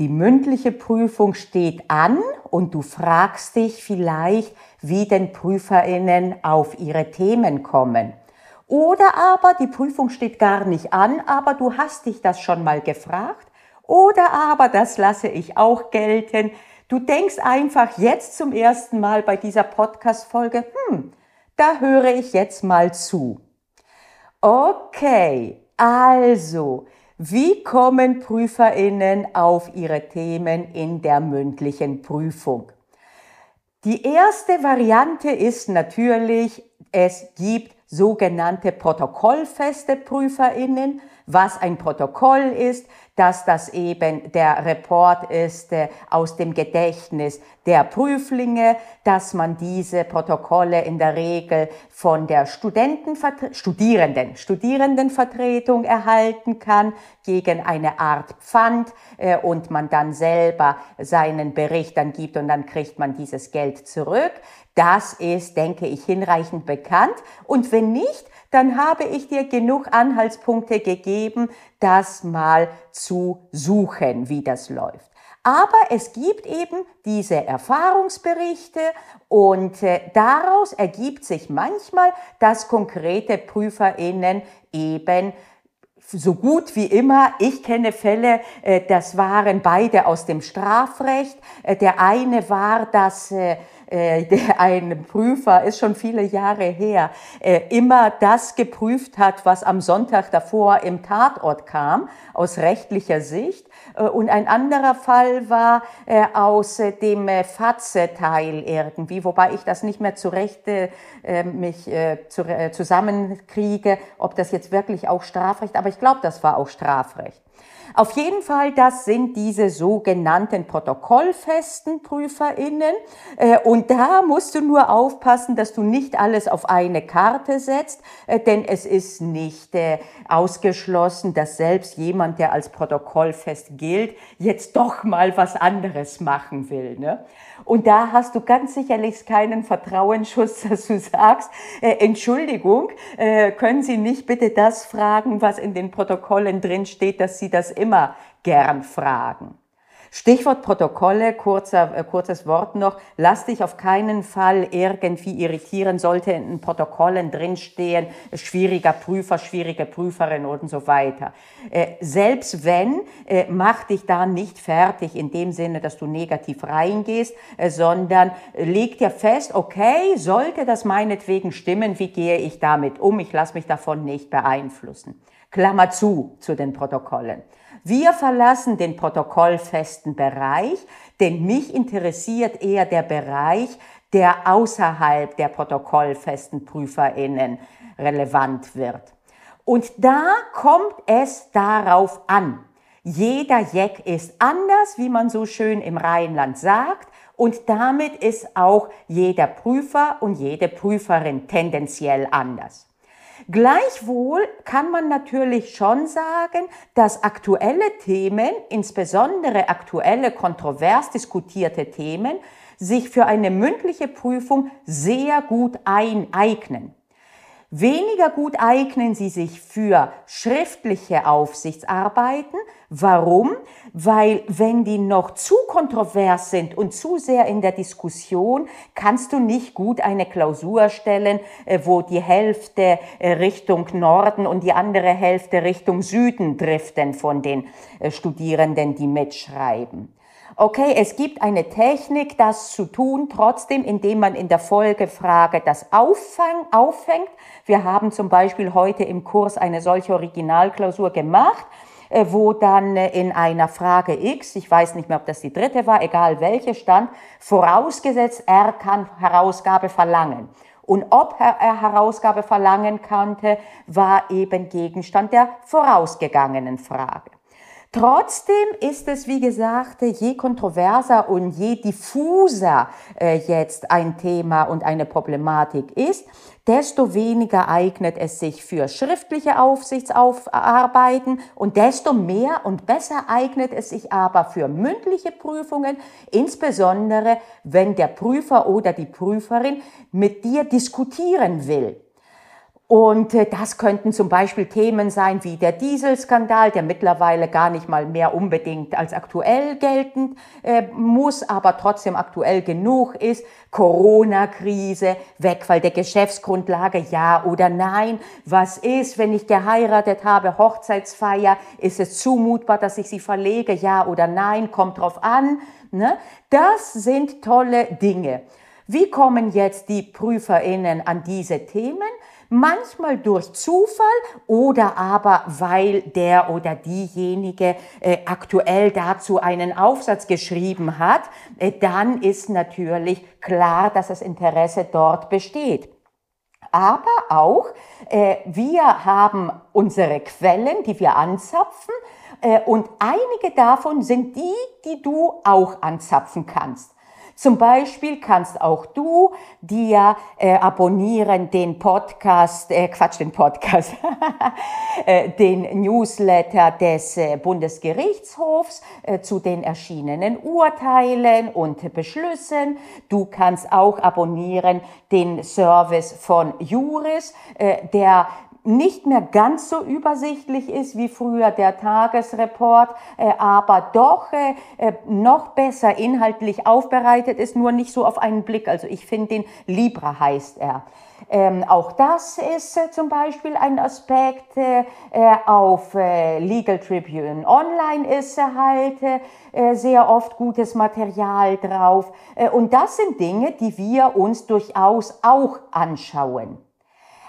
Die mündliche Prüfung steht an und du fragst dich vielleicht, wie denn Prüferinnen auf ihre Themen kommen. Oder aber die Prüfung steht gar nicht an, aber du hast dich das schon mal gefragt. Oder aber, das lasse ich auch gelten, du denkst einfach jetzt zum ersten Mal bei dieser Podcast-Folge, hm, da höre ich jetzt mal zu. Okay, also, wie kommen Prüferinnen auf ihre Themen in der mündlichen Prüfung? Die erste Variante ist natürlich, es gibt sogenannte protokollfeste Prüferinnen. Was ein Protokoll ist, dass das eben der Report ist äh, aus dem Gedächtnis der Prüflinge, dass man diese Protokolle in der Regel von der Studenten, Studierenden, Studierendenvertretung erhalten kann gegen eine Art Pfand äh, und man dann selber seinen Bericht dann gibt und dann kriegt man dieses Geld zurück. Das ist, denke ich, hinreichend bekannt. Und wenn nicht, dann habe ich dir genug Anhaltspunkte gegeben, das mal zu suchen, wie das läuft. Aber es gibt eben diese Erfahrungsberichte und äh, daraus ergibt sich manchmal, dass konkrete Prüferinnen eben so gut wie immer. Ich kenne Fälle, äh, das waren beide aus dem Strafrecht. Äh, der eine war, dass äh, der ein Prüfer, ist schon viele Jahre her, immer das geprüft hat, was am Sonntag davor im Tatort kam, aus rechtlicher Sicht. Und ein anderer Fall war aus dem Fatze-Teil irgendwie, wobei ich das nicht mehr zurecht mich zusammenkriege, ob das jetzt wirklich auch Strafrecht, aber ich glaube, das war auch Strafrecht. Auf jeden Fall, das sind diese sogenannten protokollfesten PrüferInnen. Äh, und da musst du nur aufpassen, dass du nicht alles auf eine Karte setzt, äh, denn es ist nicht äh, ausgeschlossen, dass selbst jemand, der als protokollfest gilt, jetzt doch mal was anderes machen will. Ne? Und da hast du ganz sicherlich keinen Vertrauensschuss, dass du sagst, äh, Entschuldigung, äh, können Sie nicht bitte das fragen, was in den Protokollen drin steht, dass Sie das immer gern fragen. Stichwort Protokolle, kurzer, äh, kurzes Wort noch. Lass dich auf keinen Fall irgendwie irritieren, sollte in Protokollen drinstehen, schwieriger Prüfer, schwierige Prüferin und so weiter. Äh, selbst wenn, äh, mach dich da nicht fertig in dem Sinne, dass du negativ reingehst, äh, sondern leg dir fest, okay, sollte das meinetwegen stimmen, wie gehe ich damit um? Ich lasse mich davon nicht beeinflussen. Klammer zu zu den Protokollen. Wir verlassen den protokollfesten Bereich, denn mich interessiert eher der Bereich, der außerhalb der protokollfesten Prüferinnen relevant wird. Und da kommt es darauf an. Jeder Jeck ist anders, wie man so schön im Rheinland sagt, und damit ist auch jeder Prüfer und jede Prüferin tendenziell anders. Gleichwohl kann man natürlich schon sagen, dass aktuelle Themen, insbesondere aktuelle kontrovers diskutierte Themen, sich für eine mündliche Prüfung sehr gut eineignen. Weniger gut eignen sie sich für schriftliche Aufsichtsarbeiten. Warum? Weil wenn die noch zu kontrovers sind und zu sehr in der Diskussion, kannst du nicht gut eine Klausur stellen, äh, wo die Hälfte äh, Richtung Norden und die andere Hälfte Richtung Süden driften von den äh, Studierenden, die mitschreiben. Okay, es gibt eine Technik, das zu tun, trotzdem, indem man in der Folgefrage das auffang, auffängt. Wir haben zum Beispiel heute im Kurs eine solche Originalklausur gemacht äh, wo dann äh, in einer Frage X, ich weiß nicht mehr, ob das die dritte war, egal welche stand, vorausgesetzt, er kann Herausgabe verlangen. Und ob er Herausgabe verlangen konnte, war eben Gegenstand der vorausgegangenen Frage. Trotzdem ist es, wie gesagt, je kontroverser und je diffuser äh, jetzt ein Thema und eine Problematik ist, desto weniger eignet es sich für schriftliche Aufsichtsarbeiten und desto mehr und besser eignet es sich aber für mündliche Prüfungen, insbesondere wenn der Prüfer oder die Prüferin mit dir diskutieren will. Und äh, das könnten zum Beispiel Themen sein wie der Dieselskandal, der mittlerweile gar nicht mal mehr unbedingt als aktuell geltend äh, muss, aber trotzdem aktuell genug ist. Corona-Krise, Wegfall der Geschäftsgrundlage, ja oder nein. Was ist, wenn ich geheiratet habe, Hochzeitsfeier, ist es zumutbar, dass ich sie verlege, ja oder nein, kommt drauf an. Ne? Das sind tolle Dinge. Wie kommen jetzt die PrüferInnen an diese Themen? manchmal durch Zufall oder aber weil der oder diejenige äh, aktuell dazu einen Aufsatz geschrieben hat, äh, dann ist natürlich klar, dass das Interesse dort besteht. Aber auch, äh, wir haben unsere Quellen, die wir anzapfen, äh, und einige davon sind die, die du auch anzapfen kannst. Zum Beispiel kannst auch du dir äh, abonnieren den Podcast, äh, Quatsch, den Podcast, äh, den Newsletter des äh, Bundesgerichtshofs äh, zu den erschienenen Urteilen und Beschlüssen. Du kannst auch abonnieren den Service von Juris, äh, der nicht mehr ganz so übersichtlich ist wie früher der Tagesreport, äh, aber doch äh, äh, noch besser inhaltlich aufbereitet ist, nur nicht so auf einen Blick. Also ich finde den Libra heißt er. Ähm, auch das ist äh, zum Beispiel ein Aspekt. Äh, auf äh, Legal Tribune Online ist halt sehr oft gutes Material drauf. und das sind Dinge, die wir uns durchaus auch anschauen.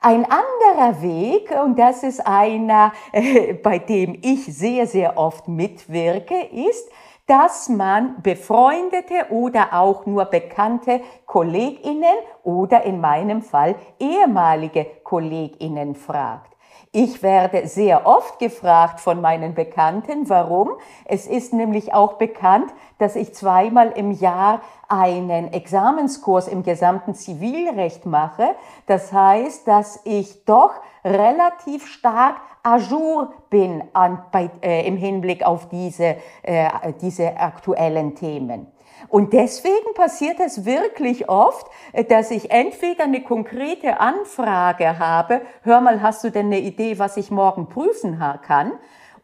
Ein anderer Weg, und das ist einer, äh, bei dem ich sehr, sehr oft mitwirke, ist, dass man befreundete oder auch nur bekannte Kolleginnen oder in meinem Fall ehemalige Kolleginnen fragt. Ich werde sehr oft gefragt von meinen Bekannten, warum. Es ist nämlich auch bekannt, dass ich zweimal im Jahr einen Examenskurs im gesamten Zivilrecht mache. Das heißt, dass ich doch relativ stark ajour bin an, bei, äh, im Hinblick auf diese, äh, diese aktuellen Themen. Und deswegen passiert es wirklich oft, äh, dass ich entweder eine konkrete Anfrage habe, hör mal, hast du denn eine Idee, was ich morgen prüfen kann?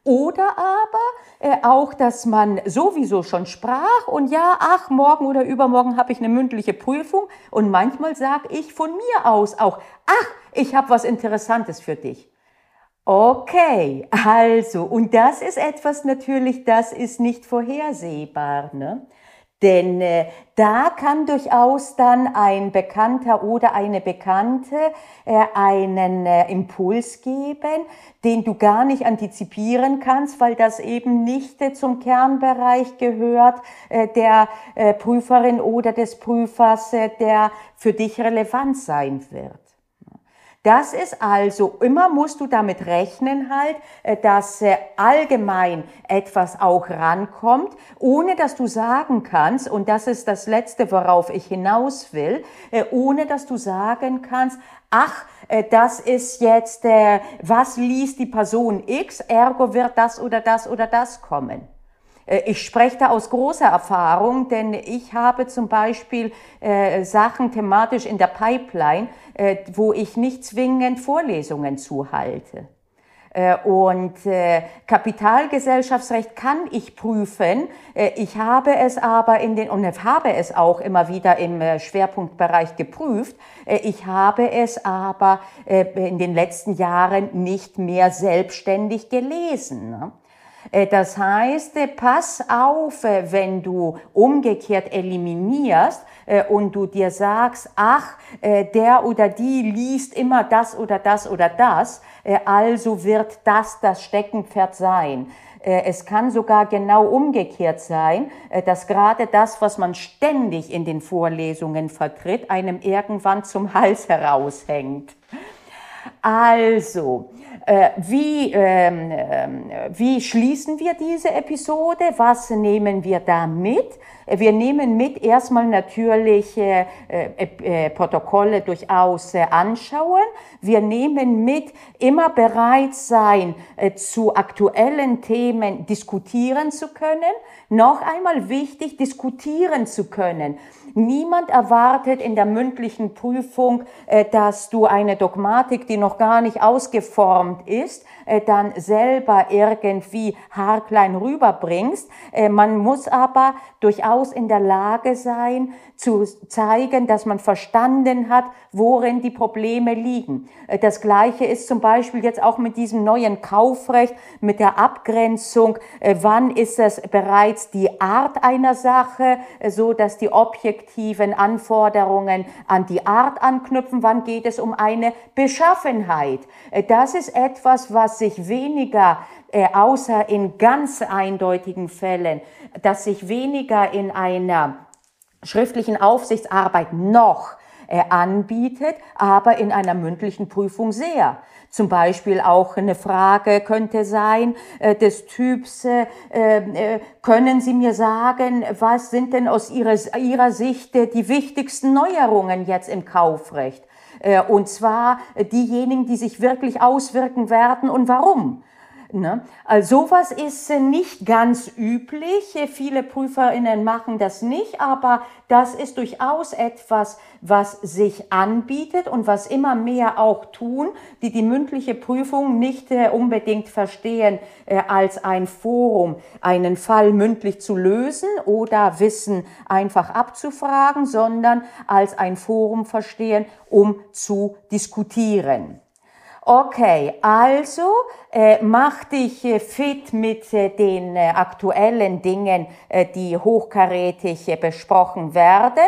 Oder aber äh, auch, dass man sowieso schon sprach und ja, ach, morgen oder übermorgen habe ich eine mündliche Prüfung und manchmal sage ich von mir aus auch, ach, ich habe was Interessantes für dich. Okay, also, und das ist etwas natürlich, das ist nicht vorhersehbar. Ne? Denn äh, da kann durchaus dann ein Bekannter oder eine Bekannte äh, einen äh, Impuls geben, den du gar nicht antizipieren kannst, weil das eben nicht äh, zum Kernbereich gehört äh, der äh, Prüferin oder des Prüfers, äh, der für dich relevant sein wird. Das ist also, immer musst du damit rechnen halt, äh, dass äh, allgemein etwas auch rankommt, ohne dass du sagen kannst, und das ist das Letzte, worauf ich hinaus will, äh, ohne dass du sagen kannst, ach, das ist jetzt, was liest die Person X, ergo wird das oder das oder das kommen. Äh, ich spreche da aus großer Erfahrung, denn ich habe zum Beispiel äh, Sachen thematisch in der Pipeline, äh, wo ich nicht zwingend Vorlesungen zuhalte. Äh, und äh, Kapitalgesellschaftsrecht kann ich prüfen. Äh, ich habe es aber in den, und habe es auch immer wieder im Schwerpunktbereich geprüft. Ich habe es aber in den letzten Jahren nicht mehr selbstständig gelesen. Ne? Äh, das heißt, äh, pass auf, äh, wenn du umgekehrt eliminierst und du dir sagst, ach, der oder die liest immer das oder das oder das, also wird das das Steckenpferd sein. Es kann sogar genau umgekehrt sein, dass gerade das, was man ständig in den Vorlesungen vertritt, einem irgendwann zum Hals heraushängt. Also, äh, wie, äh, wie schließen wir diese Episode? Was nehmen wir da mit? Wir nehmen mit erstmal natürlich äh, äh, Protokolle durchaus äh, anschauen. Wir nehmen mit immer bereit sein, äh, zu aktuellen Themen diskutieren zu können. Noch einmal wichtig, diskutieren zu können. Niemand erwartet in der mündlichen Prüfung, äh, dass du eine Dogmatik, die noch gar nicht ausgeformt ist, äh, dann selber irgendwie haarklein rüberbringst. Äh, man muss aber durchaus in der Lage sein, zu zeigen, dass man verstanden hat, worin die Probleme liegen. Äh, das Gleiche ist zum Beispiel jetzt auch mit diesem neuen Kaufrecht, mit der Abgrenzung. Wann ist es bereits die Art einer Sache, so dass die objektiven Anforderungen an die Art anknüpfen? Wann geht es um eine Beschaffenheit? Das ist etwas, was sich weniger, äh, außer in ganz eindeutigen Fällen, dass sich weniger in einer schriftlichen Aufsichtsarbeit noch äh, anbietet, aber in einer mündlichen Prüfung sehr. Zum Beispiel auch eine Frage könnte sein äh, des Typs, äh, äh, können Sie mir sagen, was sind denn aus Ihrer, Ihrer Sicht äh, die wichtigsten Neuerungen jetzt im Kaufrecht? Äh, und zwar diejenigen, die sich wirklich auswirken werden und warum. Ne? Also sowas ist äh, nicht ganz üblich. Äh, viele PrüferInnen machen das nicht, aber das ist durchaus etwas, was sich anbietet und was immer mehr auch tun, die die mündliche Prüfung nicht äh, unbedingt verstehen als ein Forum, einen Fall mündlich zu lösen oder Wissen einfach abzufragen, sondern als ein Forum verstehen, um zu diskutieren. Okay, also äh, mach dich äh, fit mit äh, den äh, aktuellen Dingen, äh, die hochkarätig äh, besprochen werden.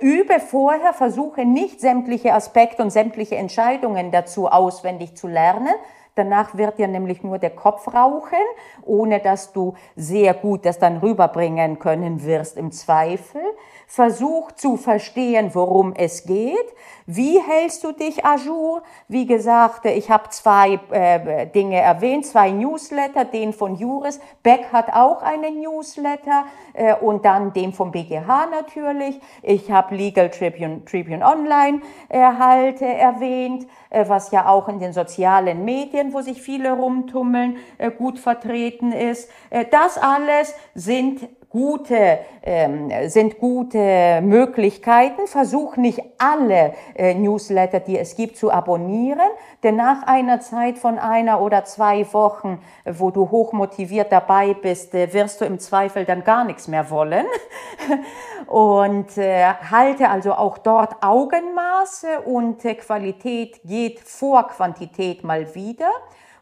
übe vorher, versuche nicht sämtliche Aspekte und sämtliche Entscheidungen dazu auswendig zu lernen. Danach wird dir nämlich nur der Kopf rauchen, ohne dass du sehr gut das dann rüberbringen können wirst im Zweifel. Versuch zu verstehen, worum es geht. Wie hältst du dich à jour? Wie gesagt, ich habe zwei äh, Dinge erwähnt, zwei Newsletter, den von Juris. Beck hat auch einen Newsletter äh, und dann den vom BGH natürlich. Ich habe Legal Tribune, Tribune Online erhalte, äh, erwähnt, äh, was ja auch in den sozialen Medien, wo sich viele rumtummeln, äh, gut vertreten ist. Äh, das alles sind gute, ähm, sind gute Möglichkeiten. Versuch nicht alle äh, Newsletter, die es gibt, zu abonnieren, denn nach einer Zeit von einer oder zwei Wochen, wo du hochmotiviert dabei bist, äh, wirst du im Zweifel dann gar nichts mehr wollen. und äh, halte also auch dort Augenmaße und äh, Qualität geht vor Quantität mal wieder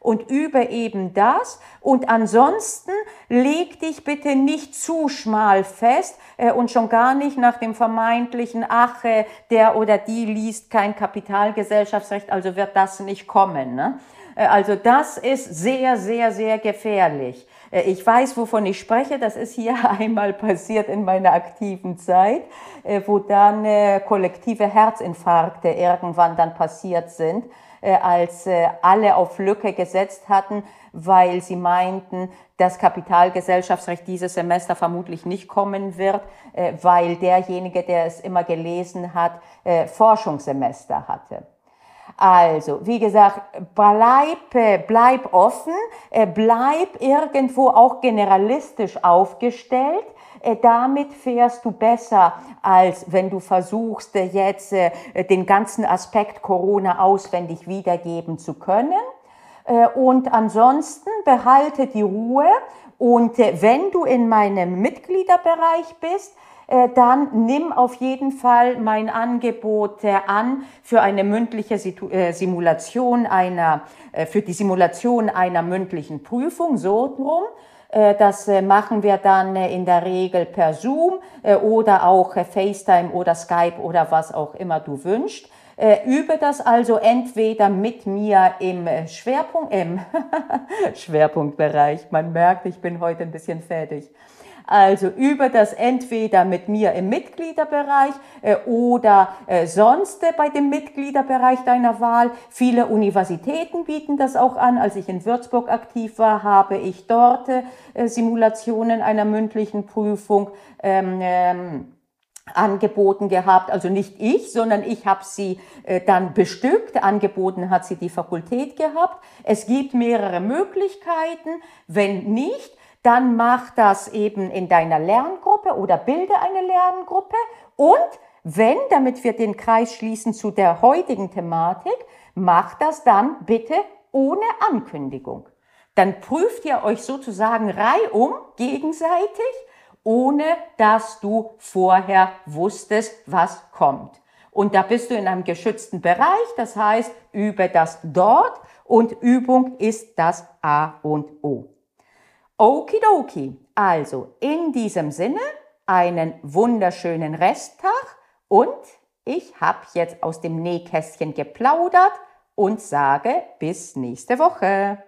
und übe eben das. Und ansonsten leg dich bitte nicht zu schmal fest äh, und schon gar nicht nach dem vermeintlichen, ach, äh, der oder die liest kein Kapitalgesellschaftsrecht, also wird das nicht kommen. Ne? Äh, also das ist sehr, sehr, sehr gefährlich. Äh, ich weiß, wovon ich spreche. Das ist hier einmal passiert in meiner aktiven Zeit, äh, wo dann kollektive Herzinfarkte irgendwann dann passiert sind als äh, alle auf Lücke gesetzt hatten, weil sie meinten, das Kapitalgesellschaftsrecht dieses Semester vermutlich nicht kommen wird, äh, weil derjenige, der es immer gelesen hat, Forschungssemester hatte. Also, wie gesagt, bleib, bleib offen, bleib irgendwo auch generalistisch aufgestellt, äh, damit fährst du besser, als wenn du versuchst, äh, jetzt äh, den ganzen Aspekt Corona auswendig wiedergeben zu können. Und ansonsten behalte die Ruhe und wenn du in meinem Mitgliederbereich bist, dann nimm auf jeden Fall mein Angebot an für eine mündliche Simulation einer, für die Simulation einer mündlichen Prüfung, so drum. Äh, das äh, machen wir dann äh, in der Regel per Zoom oder auch FaceTime oder Skype oder was auch immer du wünschst. Übe das also entweder mit mir im Schwerpunkt, im Schwerpunktbereich. Man merkt, ich bin heute ein bisschen fertig. Also über das entweder mit mir im Mitgliederbereich äh, oder äh, sonst äh, bei dem Mitgliederbereich deiner Wahl. Viele Universitäten bieten das auch an. Als ich in Würzburg aktiv war, habe ich dort Simulationen einer mündlichen Prüfung ähm, ähm, angeboten gehabt, also nicht ich, sondern ich habe sie äh, dann bestückt, angeboten hat sie die Fakultät gehabt. Es gibt mehrere Möglichkeiten, wenn nicht, dann mach das eben in deiner Lerngruppe oder bilde eine Lerngruppe und wenn, damit wir den Kreis schließen zu der heutigen Thematik, macht das dann bitte ohne Ankündigung. Dann prüft ihr euch sozusagen reihum gegenseitig, ohne dass du vorher wusstest, was kommt. Und da bist du in einem geschützten Bereich, das heißt, übe das dort und Übung ist das A und O. Okidoki. Also in diesem Sinne einen wunderschönen Resttag und ich habe jetzt aus dem Nähkästchen geplaudert und sage bis nächste Woche.